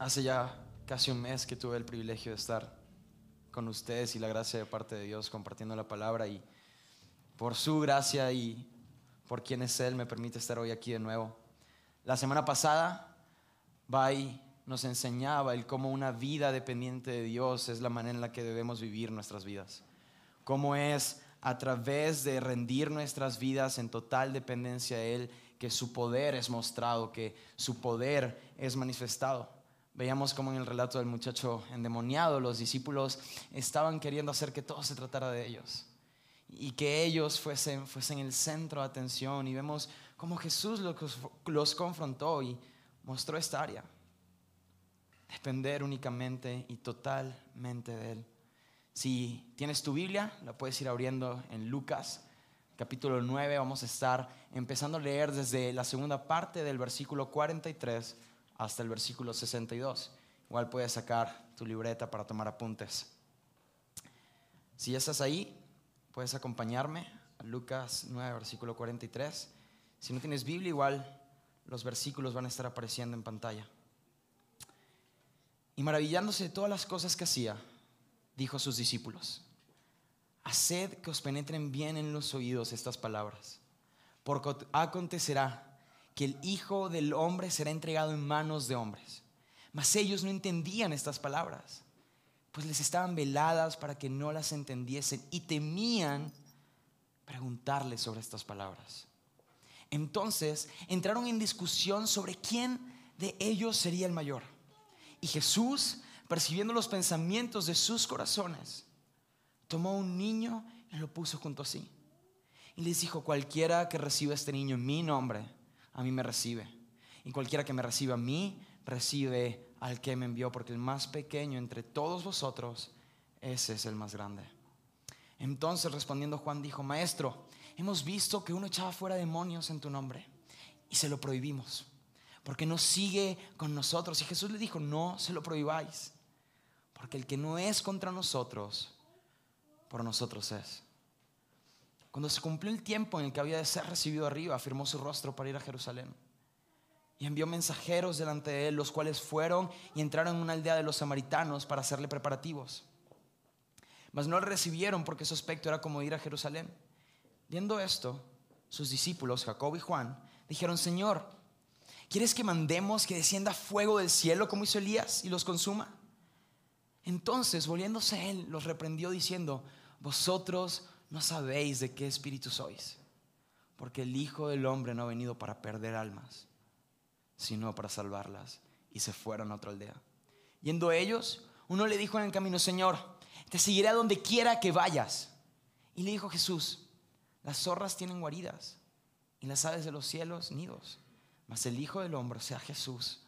Hace ya casi un mes que tuve el privilegio de estar con ustedes y la gracia de parte de Dios compartiendo la palabra y por su gracia y por quien es Él me permite estar hoy aquí de nuevo. La semana pasada, Bai nos enseñaba el cómo una vida dependiente de Dios es la manera en la que debemos vivir nuestras vidas. Cómo es a través de rendir nuestras vidas en total dependencia de Él que su poder es mostrado, que su poder es manifestado. Veíamos como en el relato del muchacho endemoniado, los discípulos estaban queriendo hacer que todo se tratara de ellos y que ellos fuesen, fuesen el centro de atención. Y vemos cómo Jesús los, los confrontó y mostró esta área. Depender únicamente y totalmente de Él. Si tienes tu Biblia, la puedes ir abriendo en Lucas capítulo 9. Vamos a estar empezando a leer desde la segunda parte del versículo 43 hasta el versículo 62. Igual puedes sacar tu libreta para tomar apuntes. Si estás ahí, puedes acompañarme a Lucas 9, versículo 43. Si no tienes Biblia, igual los versículos van a estar apareciendo en pantalla. Y maravillándose de todas las cosas que hacía, dijo a sus discípulos, haced que os penetren bien en los oídos estas palabras, porque acontecerá que el Hijo del Hombre será entregado en manos de hombres. Mas ellos no entendían estas palabras, pues les estaban veladas para que no las entendiesen y temían preguntarles sobre estas palabras. Entonces entraron en discusión sobre quién de ellos sería el mayor. Y Jesús, percibiendo los pensamientos de sus corazones, tomó un niño y lo puso junto a sí. Y les dijo, cualquiera que reciba este niño en mi nombre, a mí me recibe. Y cualquiera que me reciba a mí, recibe al que me envió, porque el más pequeño entre todos vosotros, ese es el más grande. Entonces respondiendo Juan dijo, Maestro, hemos visto que uno echaba fuera demonios en tu nombre y se lo prohibimos, porque no sigue con nosotros. Y Jesús le dijo, no se lo prohibáis, porque el que no es contra nosotros, por nosotros es. Cuando se cumplió el tiempo en el que había de ser recibido arriba, afirmó su rostro para ir a Jerusalén. Y envió mensajeros delante de él, los cuales fueron y entraron en una aldea de los samaritanos para hacerle preparativos. Mas no le recibieron porque su aspecto era como ir a Jerusalén. Viendo esto, sus discípulos, Jacob y Juan, dijeron, Señor, ¿quieres que mandemos que descienda fuego del cielo como hizo Elías y los consuma? Entonces, volviéndose él, los reprendió diciendo, vosotros no sabéis de qué espíritu sois, porque el Hijo del Hombre no ha venido para perder almas, sino para salvarlas. Y se fueron a otra aldea. Yendo ellos, uno le dijo en el camino, Señor, te seguiré a donde quiera que vayas. Y le dijo Jesús, las zorras tienen guaridas y las aves de los cielos nidos, mas el Hijo del Hombre, o sea Jesús,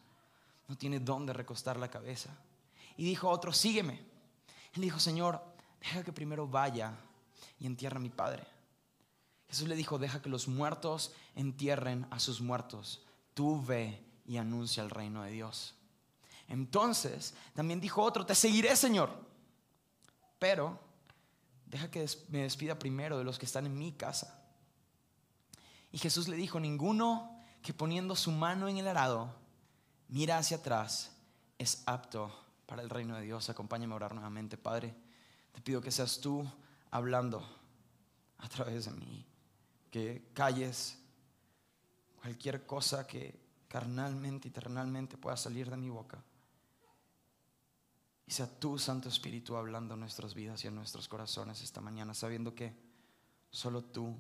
no tiene dónde recostar la cabeza. Y dijo otro, sígueme. Él dijo, Señor, deja que primero vaya y entierra a mi padre. Jesús le dijo, deja que los muertos entierren a sus muertos. Tú ve y anuncia el reino de Dios. Entonces, también dijo otro, te seguiré, Señor. Pero, deja que me despida primero de los que están en mi casa. Y Jesús le dijo, ninguno que poniendo su mano en el arado mira hacia atrás es apto para el reino de Dios. Acompáñame a orar nuevamente, Padre. Te pido que seas tú hablando a través de mí. Que calles cualquier cosa que carnalmente y pueda salir de mi boca. Y sea tu Santo Espíritu hablando en nuestras vidas y en nuestros corazones esta mañana, sabiendo que solo tú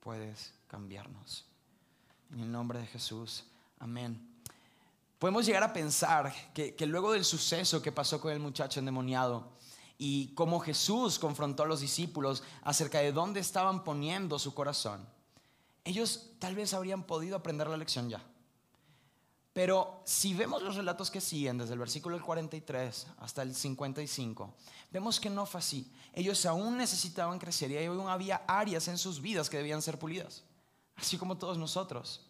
puedes cambiarnos. En el nombre de Jesús, amén. Podemos llegar a pensar que, que luego del suceso que pasó con el muchacho endemoniado, y cómo Jesús confrontó a los discípulos acerca de dónde estaban poniendo su corazón, ellos tal vez habrían podido aprender la lección ya. Pero si vemos los relatos que siguen, desde el versículo 43 hasta el 55, vemos que no fue así. Ellos aún necesitaban crecer y aún había áreas en sus vidas que debían ser pulidas, así como todos nosotros.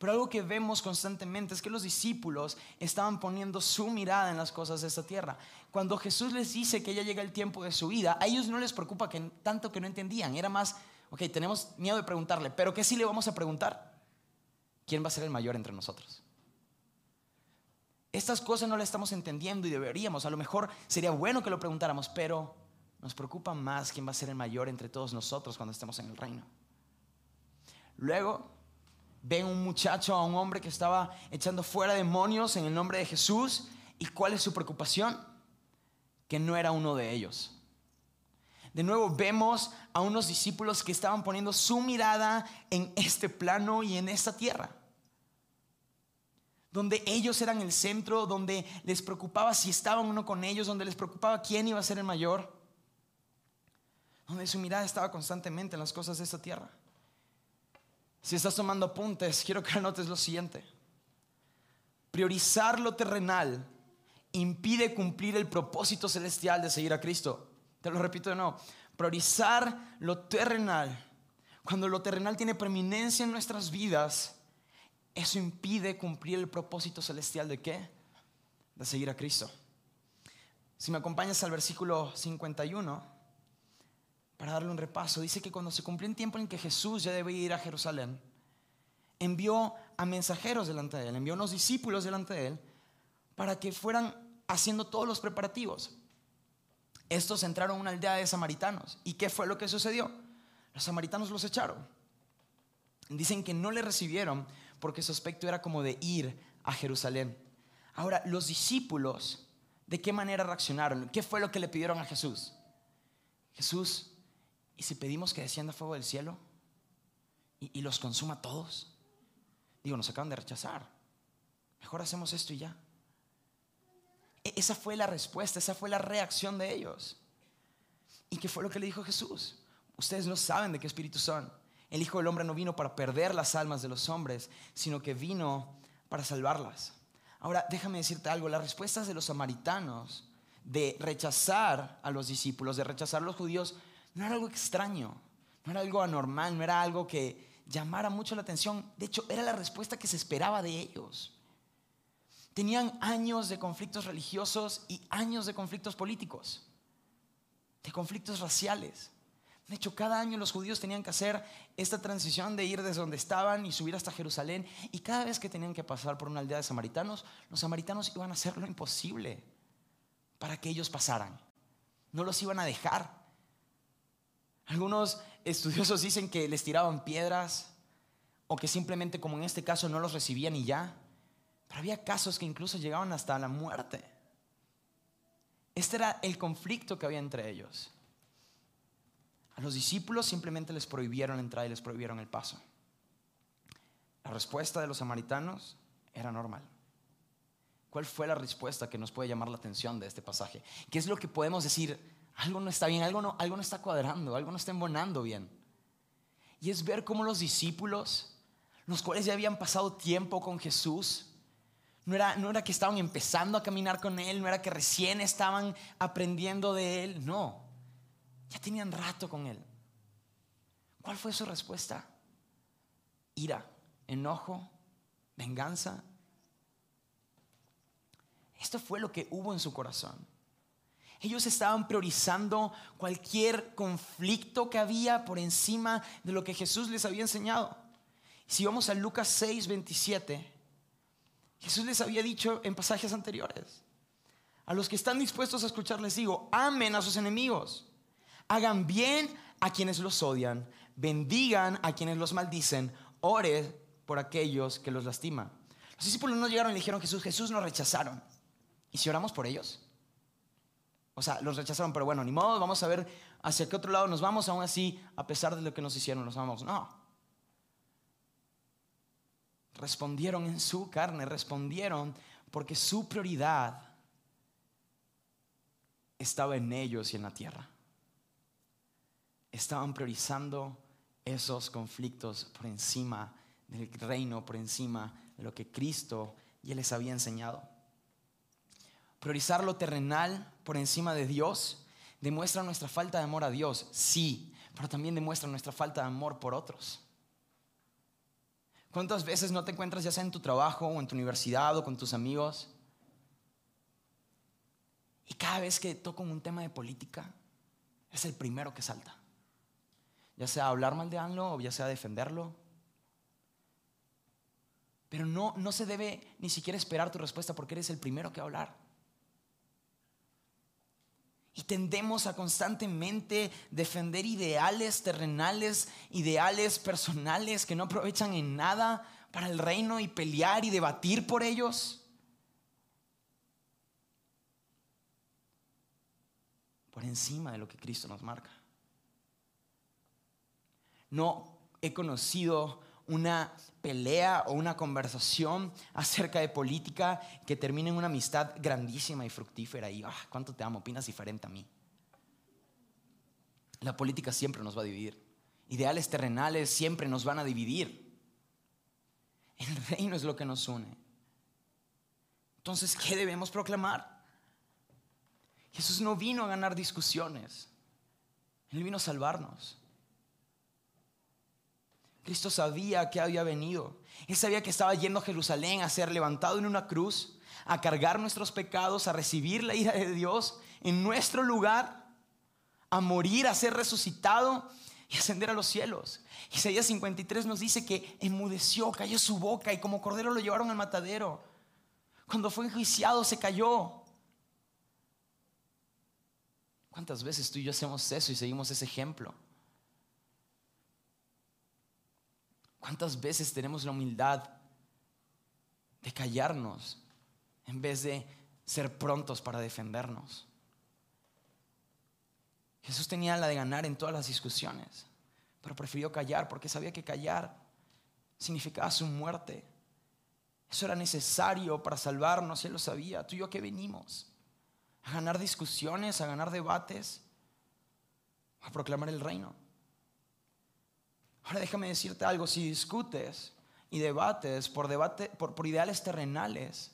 Pero algo que vemos constantemente es que los discípulos estaban poniendo su mirada en las cosas de esta tierra. Cuando Jesús les dice que ya llega el tiempo de su vida, a ellos no les preocupa que, tanto que no entendían. Era más, ok, tenemos miedo de preguntarle, pero ¿qué sí le vamos a preguntar? ¿Quién va a ser el mayor entre nosotros? Estas cosas no las estamos entendiendo y deberíamos. A lo mejor sería bueno que lo preguntáramos, pero nos preocupa más quién va a ser el mayor entre todos nosotros cuando estemos en el reino. Luego ven un muchacho, a un hombre que estaba echando fuera demonios en el nombre de Jesús. ¿Y cuál es su preocupación? Que no era uno de ellos. De nuevo vemos a unos discípulos que estaban poniendo su mirada en este plano y en esta tierra. Donde ellos eran el centro, donde les preocupaba si estaban uno con ellos, donde les preocupaba quién iba a ser el mayor. Donde su mirada estaba constantemente en las cosas de esta tierra. Si estás tomando apuntes, quiero que anotes lo siguiente. Priorizar lo terrenal impide cumplir el propósito celestial de seguir a Cristo. Te lo repito de nuevo. Priorizar lo terrenal. Cuando lo terrenal tiene preeminencia en nuestras vidas, eso impide cumplir el propósito celestial de qué? De seguir a Cristo. Si me acompañas al versículo 51, para darle un repaso, dice que cuando se cumplió un tiempo en que Jesús ya debía ir a Jerusalén, envió a mensajeros delante de él, envió a unos discípulos delante de él, para que fueran haciendo todos los preparativos. Estos entraron a una aldea de samaritanos. ¿Y qué fue lo que sucedió? Los samaritanos los echaron. Dicen que no le recibieron porque su aspecto era como de ir a Jerusalén. Ahora, los discípulos, ¿de qué manera reaccionaron? ¿Qué fue lo que le pidieron a Jesús? Jesús, ¿y si pedimos que descienda fuego del cielo y, los consuma a todos? Digo, nos acaban de rechazar. Mejor hacemos esto y ya. E, esa fue la respuesta, esa fue la reacción de ellos. ¿Y qué fue lo que le dijo Jesús? Ustedes no saben de qué espíritu son. El Hijo del Hombre no vino para perder las almas de los hombres, sino que vino para salvarlas. Ahora, déjame decirte algo, las respuestas de los samaritanos de rechazar a los discípulos, de rechazar a los judíos, no era algo extraño, no era algo anormal, no era algo que llamara mucho la atención. De hecho, era la respuesta que se esperaba de ellos. Tenían años de conflictos religiosos y años de conflictos políticos, de conflictos raciales. De hecho, cada año los judíos tenían que hacer esta transición de ir desde donde estaban y subir hasta Jerusalén. Y cada vez que tenían que pasar por una aldea de samaritanos, los samaritanos iban a hacer lo imposible para que ellos pasaran. No los iban a dejar. Algunos estudiosos dicen que les tiraban piedras o que simplemente, como en este caso, no los recibían y ya. Pero había casos que incluso llegaban hasta la muerte. Este era el conflicto que había entre ellos. A los discípulos simplemente les prohibieron entrar y les prohibieron el paso. La respuesta de los samaritanos era normal. ¿Cuál fue la respuesta que nos puede llamar la atención de este pasaje? ¿Qué es lo que podemos decir? Algo no está bien, algo no, algo no está cuadrando, algo no está embonando bien. Y es ver cómo los discípulos, los cuales ya habían pasado tiempo con Jesús, no era, no era que estaban empezando a caminar con Él, no era que recién estaban aprendiendo de Él, no. Ya tenían rato con Él. ¿Cuál fue su respuesta? Ira, enojo, venganza. Esto fue lo que hubo en su corazón. Ellos estaban priorizando cualquier conflicto que había por encima de lo que Jesús les había enseñado. Si vamos a Lucas 6, 27, Jesús les había dicho en pasajes anteriores, a los que están dispuestos a escuchar les digo, amen a sus enemigos, hagan bien a quienes los odian, bendigan a quienes los maldicen, ore por aquellos que los lastiman. Los discípulos no llegaron y dijeron Jesús, Jesús nos rechazaron. ¿Y si oramos por ellos? O sea, los rechazaron, pero bueno, ni modo, vamos a ver hacia qué otro lado nos vamos, aún así, a pesar de lo que nos hicieron, nos vamos. No, respondieron en su carne, respondieron porque su prioridad estaba en ellos y en la tierra. Estaban priorizando esos conflictos por encima del reino, por encima de lo que Cristo ya les había enseñado. Priorizar lo terrenal por encima de Dios demuestra nuestra falta de amor a Dios, sí, pero también demuestra nuestra falta de amor por otros. ¿Cuántas veces no te encuentras ya sea en tu trabajo o en tu universidad o con tus amigos? Y cada vez que toco un tema de política, es el primero que salta. Ya sea hablar mal de algo o ya sea defenderlo. Pero Pero no, no se debe ni siquiera esperar tu respuesta porque eres el primero que va a hablar. Y tendemos a constantemente defender ideales terrenales, ideales personales que no aprovechan en nada para el reino y pelear y debatir por ellos. Por encima de lo que Cristo nos marca. No he conocido una pelea o una conversación acerca de política que termine en una amistad grandísima y fructífera. Y, ah, ¿cuánto te amo? Opinas diferente a mí. La política siempre nos va a dividir. Ideales terrenales siempre nos van a dividir. El reino es lo que nos une. Entonces, ¿qué debemos proclamar? Jesús no vino a ganar discusiones. Él vino a salvarnos. Cristo sabía que había venido. Él sabía que estaba yendo a Jerusalén a ser levantado en una cruz, a cargar nuestros pecados, a recibir la ira de Dios en nuestro lugar, a morir, a ser resucitado y ascender a los cielos. Isaías 53 nos dice que enmudeció, cayó su boca y como cordero lo llevaron al matadero. Cuando fue enjuiciado se cayó. ¿Cuántas veces tú y yo hacemos eso y seguimos ese ejemplo? ¿Cuántas veces tenemos la humildad de callarnos en vez de ser prontos para defendernos? Jesús tenía la de ganar en todas las discusiones, pero prefirió callar porque sabía que callar significaba su muerte. Eso era necesario para salvarnos, él lo sabía. Tú y yo que venimos a ganar discusiones, a ganar debates, a proclamar el reino. Ahora déjame decirte algo, si discutes y debates por, por, por ideales terrenales,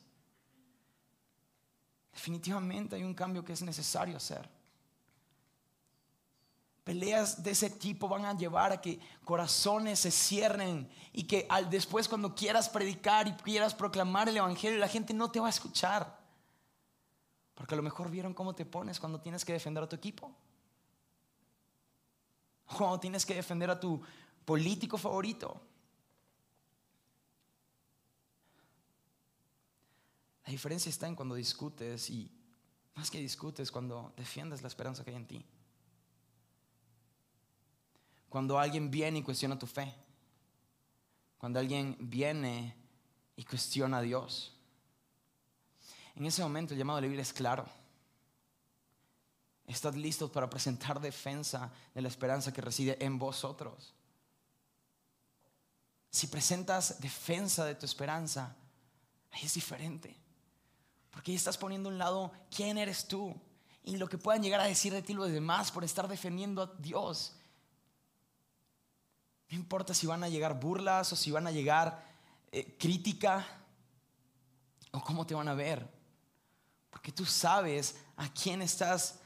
definitivamente hay un cambio que es necesario hacer. Peleas de ese tipo van a llevar a que corazones se cierren y que al, después cuando quieras predicar y quieras proclamar el Evangelio, la gente no te va a escuchar. Porque a lo mejor vieron cómo te pones cuando tienes que defender a tu equipo. Cuando tienes que defender a tu político favorito. La diferencia está en cuando discutes y más que discutes, cuando defiendes la esperanza que hay en ti. Cuando alguien viene y cuestiona tu fe. Cuando alguien viene y cuestiona a Dios. En ese momento el llamado de la Biblia es claro. Estad listos para presentar defensa de la esperanza que reside en vosotros. Si presentas defensa de tu esperanza, ahí es diferente. Porque ahí estás poniendo a un lado quién eres tú y lo que puedan llegar a decir de ti los demás por estar defendiendo a Dios. No importa si van a llegar burlas o si van a llegar eh, crítica o cómo te van a ver. Porque tú sabes a quién estás,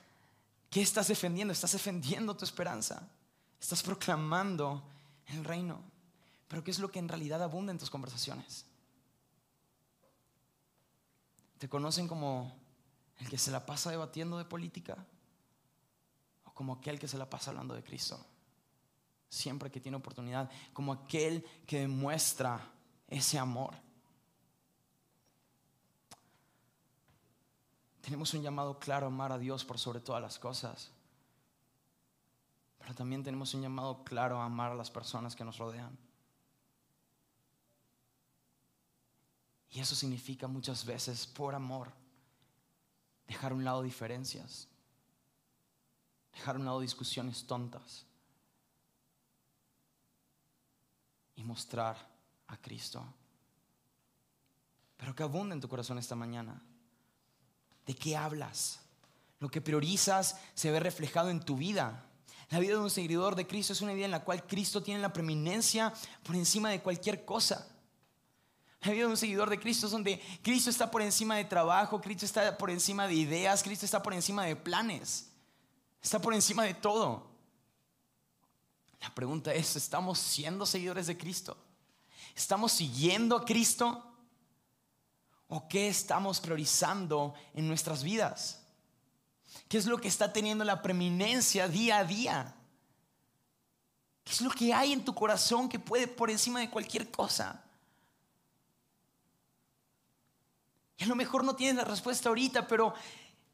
qué estás defendiendo. Estás defendiendo tu esperanza. Estás proclamando el reino. Pero ¿qué es lo que en realidad abunda en tus conversaciones? ¿Te conocen como el que se la pasa debatiendo de política? ¿O como aquel que se la pasa hablando de Cristo? Siempre que tiene oportunidad. Como aquel que demuestra ese amor. Tenemos un llamado claro a amar a Dios por sobre todas las cosas. Pero también tenemos un llamado claro a amar a las personas que nos rodean. Y eso significa muchas veces, por amor, dejar a un lado diferencias, dejar a un lado discusiones tontas y mostrar a Cristo. Pero que abunda en tu corazón esta mañana. ¿De qué hablas? Lo que priorizas se ve reflejado en tu vida. La vida de un seguidor de Cristo es una vida en la cual Cristo tiene la preeminencia por encima de cualquier cosa. La vida un seguidor de Cristo es donde Cristo está por encima de trabajo, Cristo está por encima de ideas, Cristo está por encima de planes, está por encima de todo. La pregunta es, ¿estamos siendo seguidores de Cristo? ¿Estamos siguiendo a Cristo? ¿O qué estamos priorizando en nuestras vidas? ¿Qué es lo que está teniendo la preeminencia día a día? ¿Qué es lo que hay en tu corazón que puede por encima de cualquier cosa? Y a lo mejor no tienes la respuesta ahorita, pero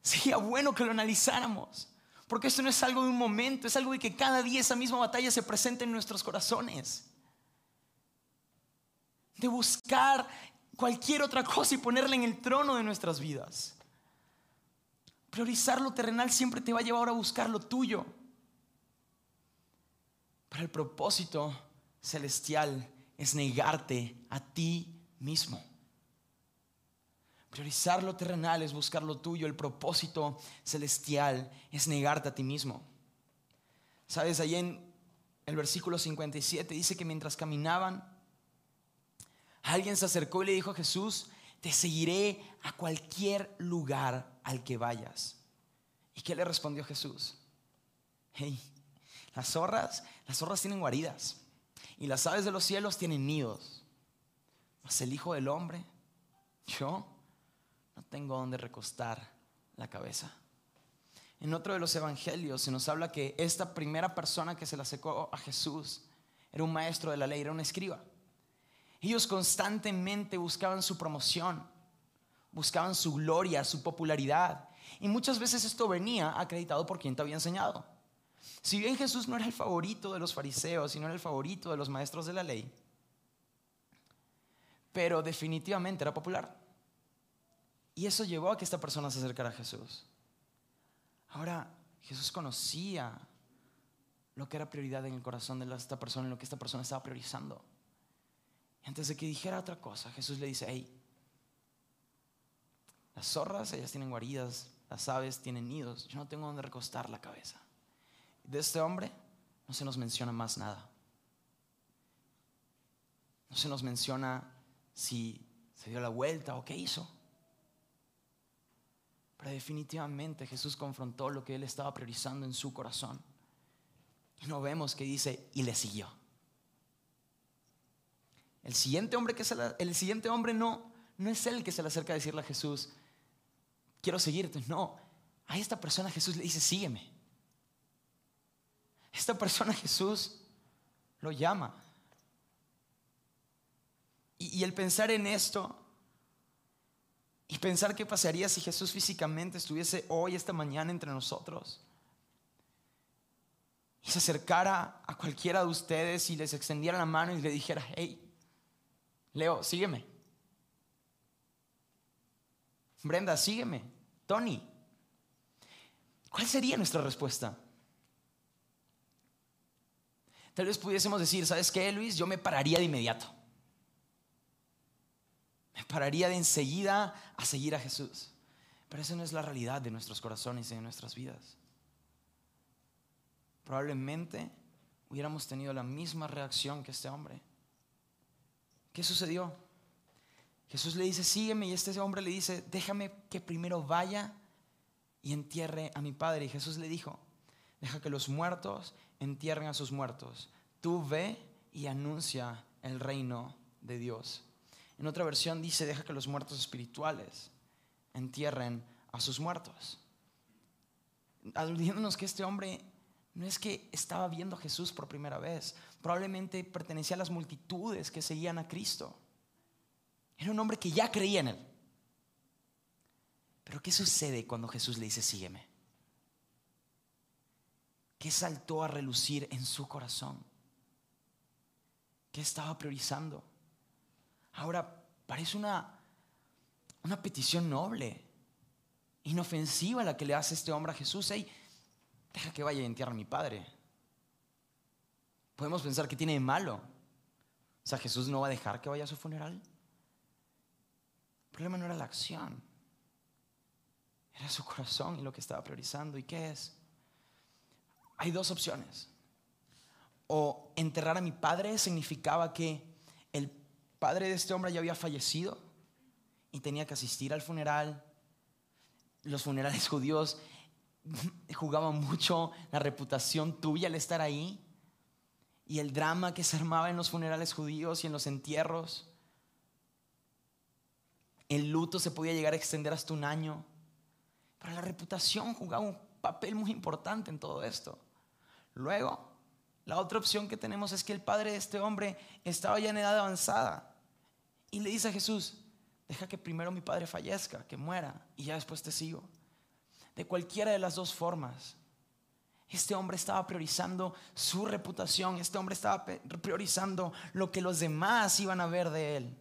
sería bueno que lo analizáramos. Porque esto no es algo de un momento, es algo de que cada día esa misma batalla se presente en nuestros corazones. De buscar cualquier otra cosa y ponerla en el trono de nuestras vidas. Priorizar lo terrenal siempre te va a llevar a buscar lo tuyo. Pero el propósito celestial es negarte a ti mismo. Priorizar lo terrenal es buscar lo tuyo. El propósito celestial es negarte a ti mismo. Sabes, ahí en el versículo 57 dice que mientras caminaban, alguien se acercó y le dijo a Jesús, te seguiré a cualquier lugar al que vayas. ¿Y qué le respondió Jesús? Hey, las zorras, las zorras tienen guaridas y las aves de los cielos tienen nidos. Mas el Hijo del Hombre, yo no tengo donde recostar la cabeza. En otro de los evangelios se nos habla que esta primera persona que se le acercó a Jesús era un maestro de la ley, era un escriba. Ellos constantemente buscaban su promoción, buscaban su gloria, su popularidad. Y muchas veces esto venía acreditado por quien te había enseñado. Si bien Jesús no era el favorito de los fariseos y no era el favorito de los maestros de la ley, pero definitivamente era popular. Y eso llevó a que esta persona se acercara a Jesús. Ahora, Jesús conocía lo que era prioridad en el corazón de esta persona, en lo que esta persona estaba priorizando. Y antes de que dijera otra cosa, Jesús le dice, hey, las zorras, ellas tienen guaridas, las aves tienen nidos, yo no tengo donde recostar la cabeza. De este hombre no se nos menciona más nada. No se nos menciona si se dio la vuelta o qué hizo. Pero definitivamente Jesús confrontó lo que él estaba priorizando en su corazón. Y no vemos que dice, y le siguió. El siguiente hombre, que el siguiente hombre no, no es el que se le acerca a decirle a Jesús, quiero seguirte. No, a esta persona Jesús le dice, sígueme. Esta persona Jesús lo llama. Y el pensar en esto y pensar qué pasaría si Jesús físicamente estuviese hoy, esta mañana entre nosotros. Y se acercara a cualquiera de ustedes y les extendiera la mano y le dijera, hey, Leo, sígueme. Brenda, sígueme. Tony. ¿Cuál sería nuestra respuesta? Tal vez pudiésemos decir, ¿sabes qué, Luis? Yo me pararía de inmediato pararía de enseguida a seguir a Jesús. Pero esa no es la realidad de nuestros corazones y de nuestras vidas. Probablemente hubiéramos tenido la misma reacción que este hombre. ¿Qué sucedió? Jesús le dice, sígueme, y este hombre le dice, déjame que primero vaya y entierre a mi padre. Y Jesús le dijo, deja que los muertos entierren a sus muertos. Tú ve y anuncia el reino de Dios. En otra versión dice, deja que los muertos espirituales entierren a sus muertos. Aludiéndonos que este hombre no es que estaba viendo a Jesús por primera vez, probablemente pertenecía a las multitudes que seguían a Cristo. Era un hombre que ya creía en él. Pero ¿qué sucede cuando Jesús le dice, sígueme? ¿Qué saltó a relucir en su corazón? ¿Qué estaba priorizando? Ahora, parece una, una petición noble, inofensiva la que le hace este hombre a Jesús. Hey, deja que vaya y entierre a mi padre. Podemos pensar que tiene de malo. O sea, Jesús no va a dejar que vaya a su funeral. El problema no era la acción, era su corazón y lo que estaba priorizando. ¿Y qué es? Hay dos opciones. O enterrar a mi padre significaba que padre de este hombre ya había fallecido y tenía que asistir al funeral. Los funerales judíos jugaban mucho la reputación tuya al estar ahí y el drama que se armaba en los funerales judíos y en los entierros. El luto se podía llegar a extender hasta un año. Pero la reputación jugaba un papel muy importante en todo esto. Luego, la otra opción que tenemos es que el padre de este hombre estaba ya en edad avanzada y le dice a Jesús, Deja que primero mi padre fallezca, que muera, y ya después te sigo. De cualquiera de las dos formas. Este hombre estaba priorizando su reputación, este hombre estaba priorizando lo que los demás iban a ver de él.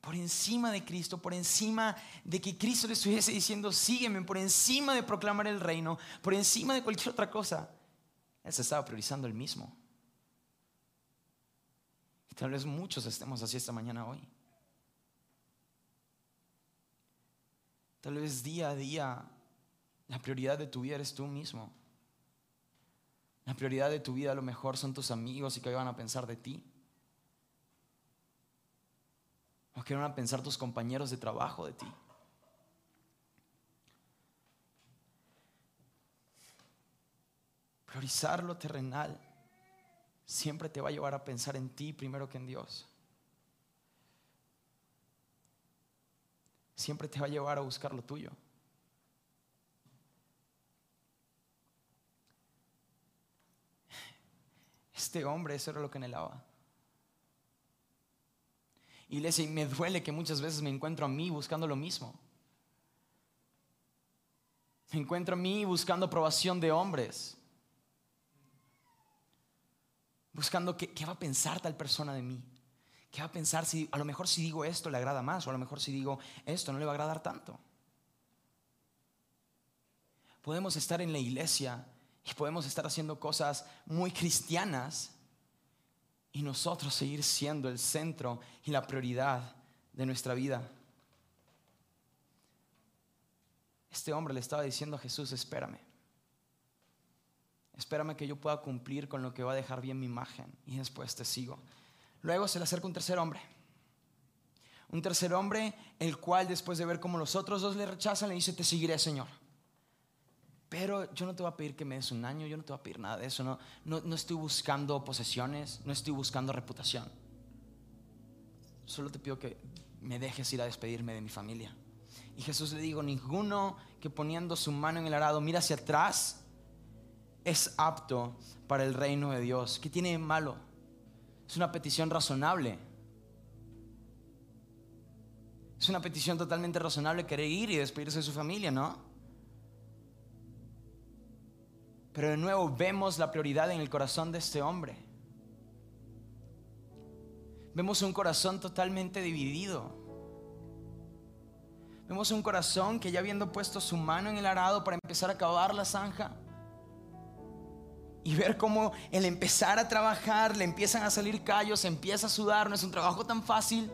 Por encima de Cristo, por encima de que Cristo le estuviese diciendo, sígueme, por encima de proclamar el reino, por encima de cualquier otra cosa, él se estaba priorizando el mismo. Tal vez muchos estemos así esta mañana hoy. Tal vez día a día la prioridad de tu vida eres tú mismo. La prioridad de tu vida a lo mejor son tus amigos y que van a pensar de ti. O a pensar tus compañeros de trabajo de ti. Priorizar lo terrenal siempre te va a llevar a pensar en ti primero que en Dios. Siempre te va a llevar a buscar lo tuyo. Este hombre, eso era lo que anhelaba. Iglesia, y me duele que muchas veces me encuentro a mí buscando lo mismo. Me encuentro a mí buscando aprobación de hombres. Buscando qué, qué va a pensar tal persona de mí. ¿Qué va a pensar si a lo mejor si digo esto le agrada más o a lo mejor si digo esto no le va a agradar tanto? Podemos estar en la iglesia y podemos estar haciendo cosas muy cristianas y nosotros seguir siendo el centro y la prioridad de nuestra vida. Este hombre le estaba diciendo a Jesús, espérame. Espérame que yo pueda cumplir con lo que va a dejar bien mi imagen y después te sigo. Luego se le acerca un tercer hombre. Un tercer hombre, el cual después de ver cómo los otros dos le rechazan, le dice, te seguiré, Señor. Pero yo no te voy a pedir que me des un año, yo no te voy a pedir nada de eso. No, no, estoy buscando posesiones, no estoy buscando reputación. Solo te pido que me dejes ir a despedirme de mi familia. Y Jesús le dijo, ninguno que poniendo su mano en el arado mira hacia atrás es apto para el reino de Dios. ¿Qué tiene malo? Es una petición razonable. Es una petición totalmente razonable querer ir y despedirse de su familia, ¿no? Pero de nuevo vemos la prioridad en el corazón de este hombre. Vemos un corazón totalmente dividido. Vemos un corazón que ya habiendo puesto su mano en el arado para empezar a cavar la zanja y ver cómo el empezar a trabajar le empiezan a salir callos, empieza a sudar, no es un trabajo tan fácil,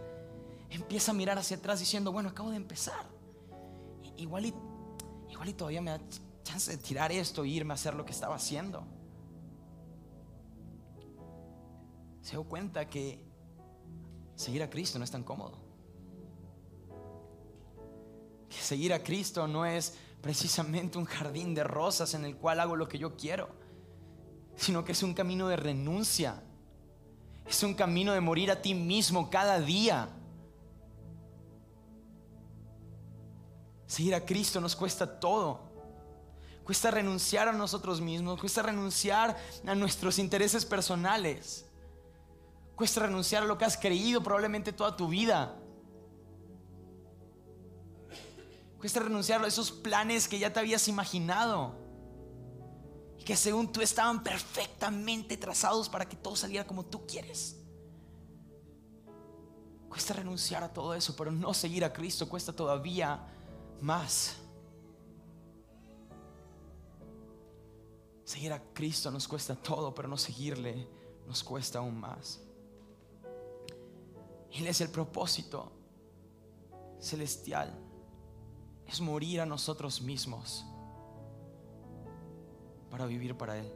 empieza a mirar hacia atrás diciendo, bueno, acabo de empezar. Igual y, igual y todavía me da chance de tirar esto e irme a hacer lo que estaba haciendo. Se dio cuenta que seguir a Cristo no es tan cómodo. Que seguir a Cristo no es precisamente un jardín de rosas en el cual hago lo que yo quiero, sino que es un camino de renuncia. Es un camino de morir a ti mismo cada día. Seguir a Cristo nos cuesta todo. Cuesta renunciar a nosotros mismos, cuesta renunciar a nuestros intereses personales. Cuesta renunciar a lo que has creído probablemente toda tu vida. Cuesta renunciar a esos planes que ya te habías imaginado. Y que según tú estaban perfectamente trazados para que todo saliera como tú quieres. Cuesta renunciar a todo eso, pero no seguir a Cristo cuesta todavía más. Seguir a Cristo nos cuesta todo, pero no seguirle nos cuesta aún más. Él es el propósito celestial. Es morir a nosotros mismos para vivir para Él.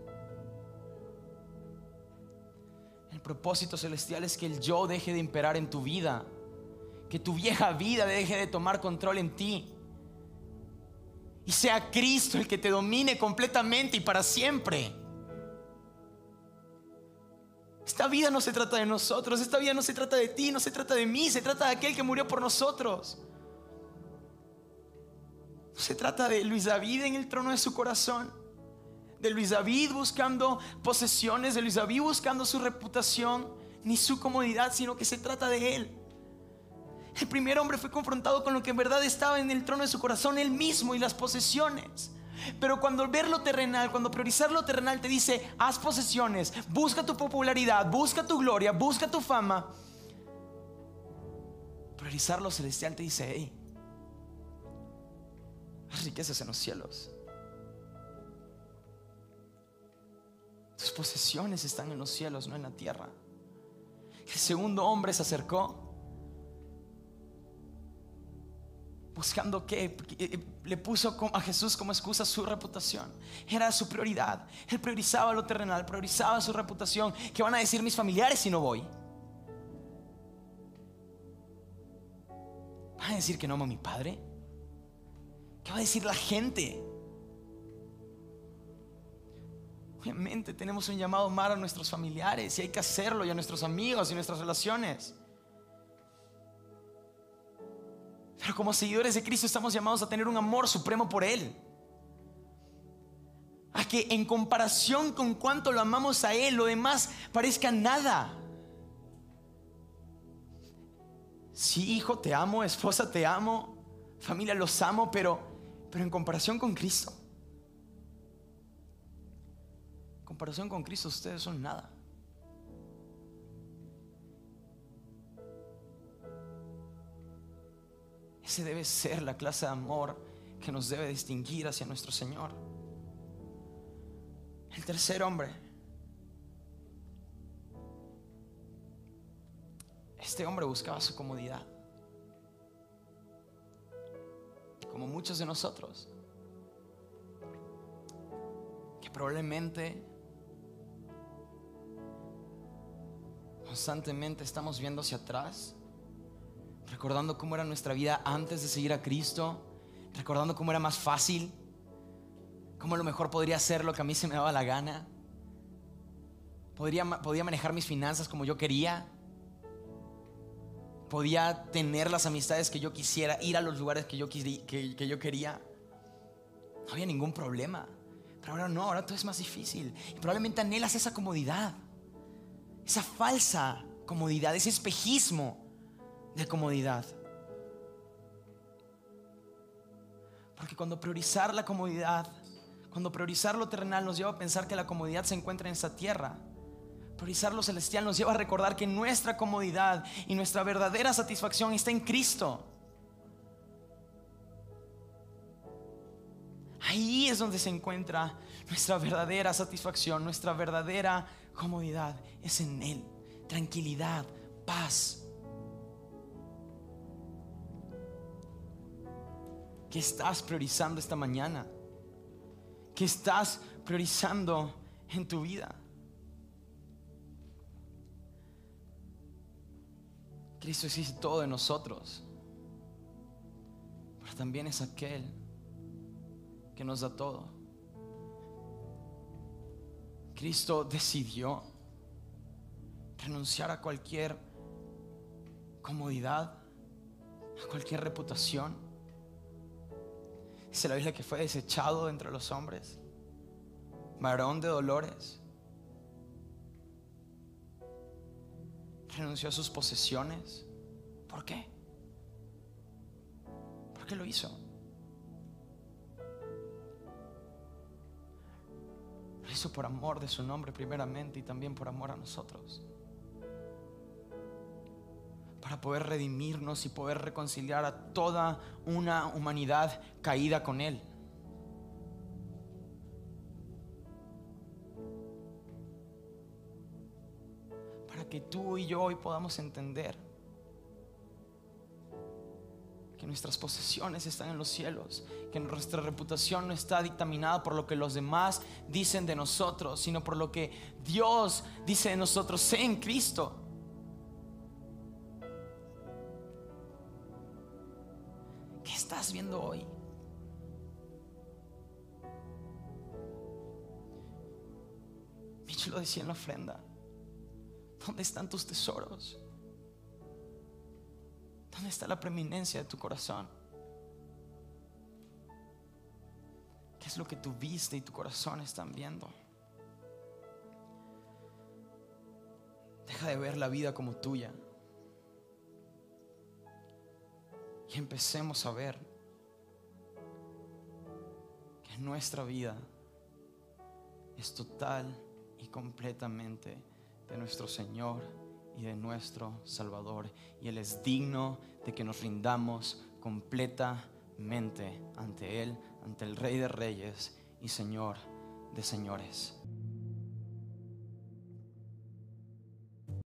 El propósito celestial es que el yo deje de imperar en tu vida, que tu vieja vida deje de tomar control en ti y sea Cristo el que te domine completamente y para siempre. Esta vida no se trata de nosotros, esta vida no se trata de ti, no se trata de mí, se trata de aquel que murió por nosotros. No se trata de Luis David en el trono de su corazón, de Luis David buscando posesiones, de Luis David buscando su reputación, ni su comodidad, sino que se trata de Él. El primer hombre fue confrontado con lo que en verdad estaba en el trono de su corazón, él mismo y las posesiones. Pero cuando ver lo terrenal, cuando priorizar lo terrenal te dice, haz posesiones, busca tu popularidad, busca tu gloria, busca tu fama. Priorizar lo celestial te dice, hey, riquezas en los cielos. Tus posesiones están en los cielos, no en la tierra. El segundo hombre se acercó buscando que eh, eh, le puso a Jesús como excusa su reputación. Era su prioridad. Él priorizaba lo terrenal, priorizaba su reputación. ¿Qué van a decir mis familiares si no voy? ¿Van a decir que no amo a mi padre? ¿Qué va a decir la gente? Obviamente tenemos un llamado amar a nuestros familiares y hay que hacerlo y a nuestros amigos y nuestras relaciones. Pero como seguidores de Cristo estamos llamados a tener un amor supremo por Él. A que en comparación con cuánto lo amamos a Él, lo demás parezca nada. Sí, hijo, te amo, esposa, te amo, familia, los amo, pero, pero en comparación con Cristo. En comparación con Cristo, ustedes son nada. Ese debe ser la clase de amor que nos debe distinguir hacia nuestro Señor. El tercer hombre. Este hombre buscaba su comodidad. Como muchos de nosotros. Que probablemente constantemente estamos viendo hacia atrás recordando cómo era nuestra vida antes de seguir a Cristo, recordando cómo era más fácil, cómo a lo mejor podría hacer lo que a mí se me daba la gana, podría, podía manejar mis finanzas como yo quería, podía tener las amistades que yo quisiera, ir a los lugares que yo, que, que yo quería. No había ningún problema. Pero ahora no, ahora todo es más difícil. Y probablemente anhelas esa comodidad, esa falsa comodidad, ese espejismo de comodidad. Porque cuando priorizar la comodidad, cuando priorizar lo terrenal nos lleva a pensar que la comodidad se encuentra en esta tierra. Priorizar lo celestial nos lleva a recordar que nuestra comodidad y nuestra verdadera satisfacción está en Cristo. Ahí es donde se encuentra nuestra verdadera satisfacción, nuestra verdadera comodidad. Es en Él. Tranquilidad, paz, ¿Qué estás priorizando esta mañana? ¿Qué estás priorizando en tu vida? Cristo existe todo en nosotros, pero también es aquel que nos da todo. Cristo decidió renunciar a cualquier comodidad, a cualquier reputación Dice la Biblia que fue desechado entre los hombres, varón de dolores. Renunció a sus posesiones. ¿Por qué? ¿Por qué lo hizo? Lo hizo por amor de su nombre primeramente y también por amor a nosotros para poder redimirnos y poder reconciliar a toda una humanidad caída con Él. Para que tú y yo hoy podamos entender que nuestras posesiones están en los cielos, que nuestra reputación no está dictaminada por lo que los demás dicen de nosotros, sino por lo que Dios dice de nosotros, en Cristo. Estás viendo hoy? Mitch lo decía en la ofrenda. ¿Dónde están tus tesoros? ¿Dónde está la preeminencia de tu corazón? ¿Qué es lo que tu vista y tu corazón están viendo? deja de ver la vida como tuya. Y empecemos a ver que nuestra vida es total y completamente de nuestro Señor y de nuestro Salvador. Y Él es digno de que nos rindamos completamente ante Él, ante el Rey de Reyes y Señor de Señores.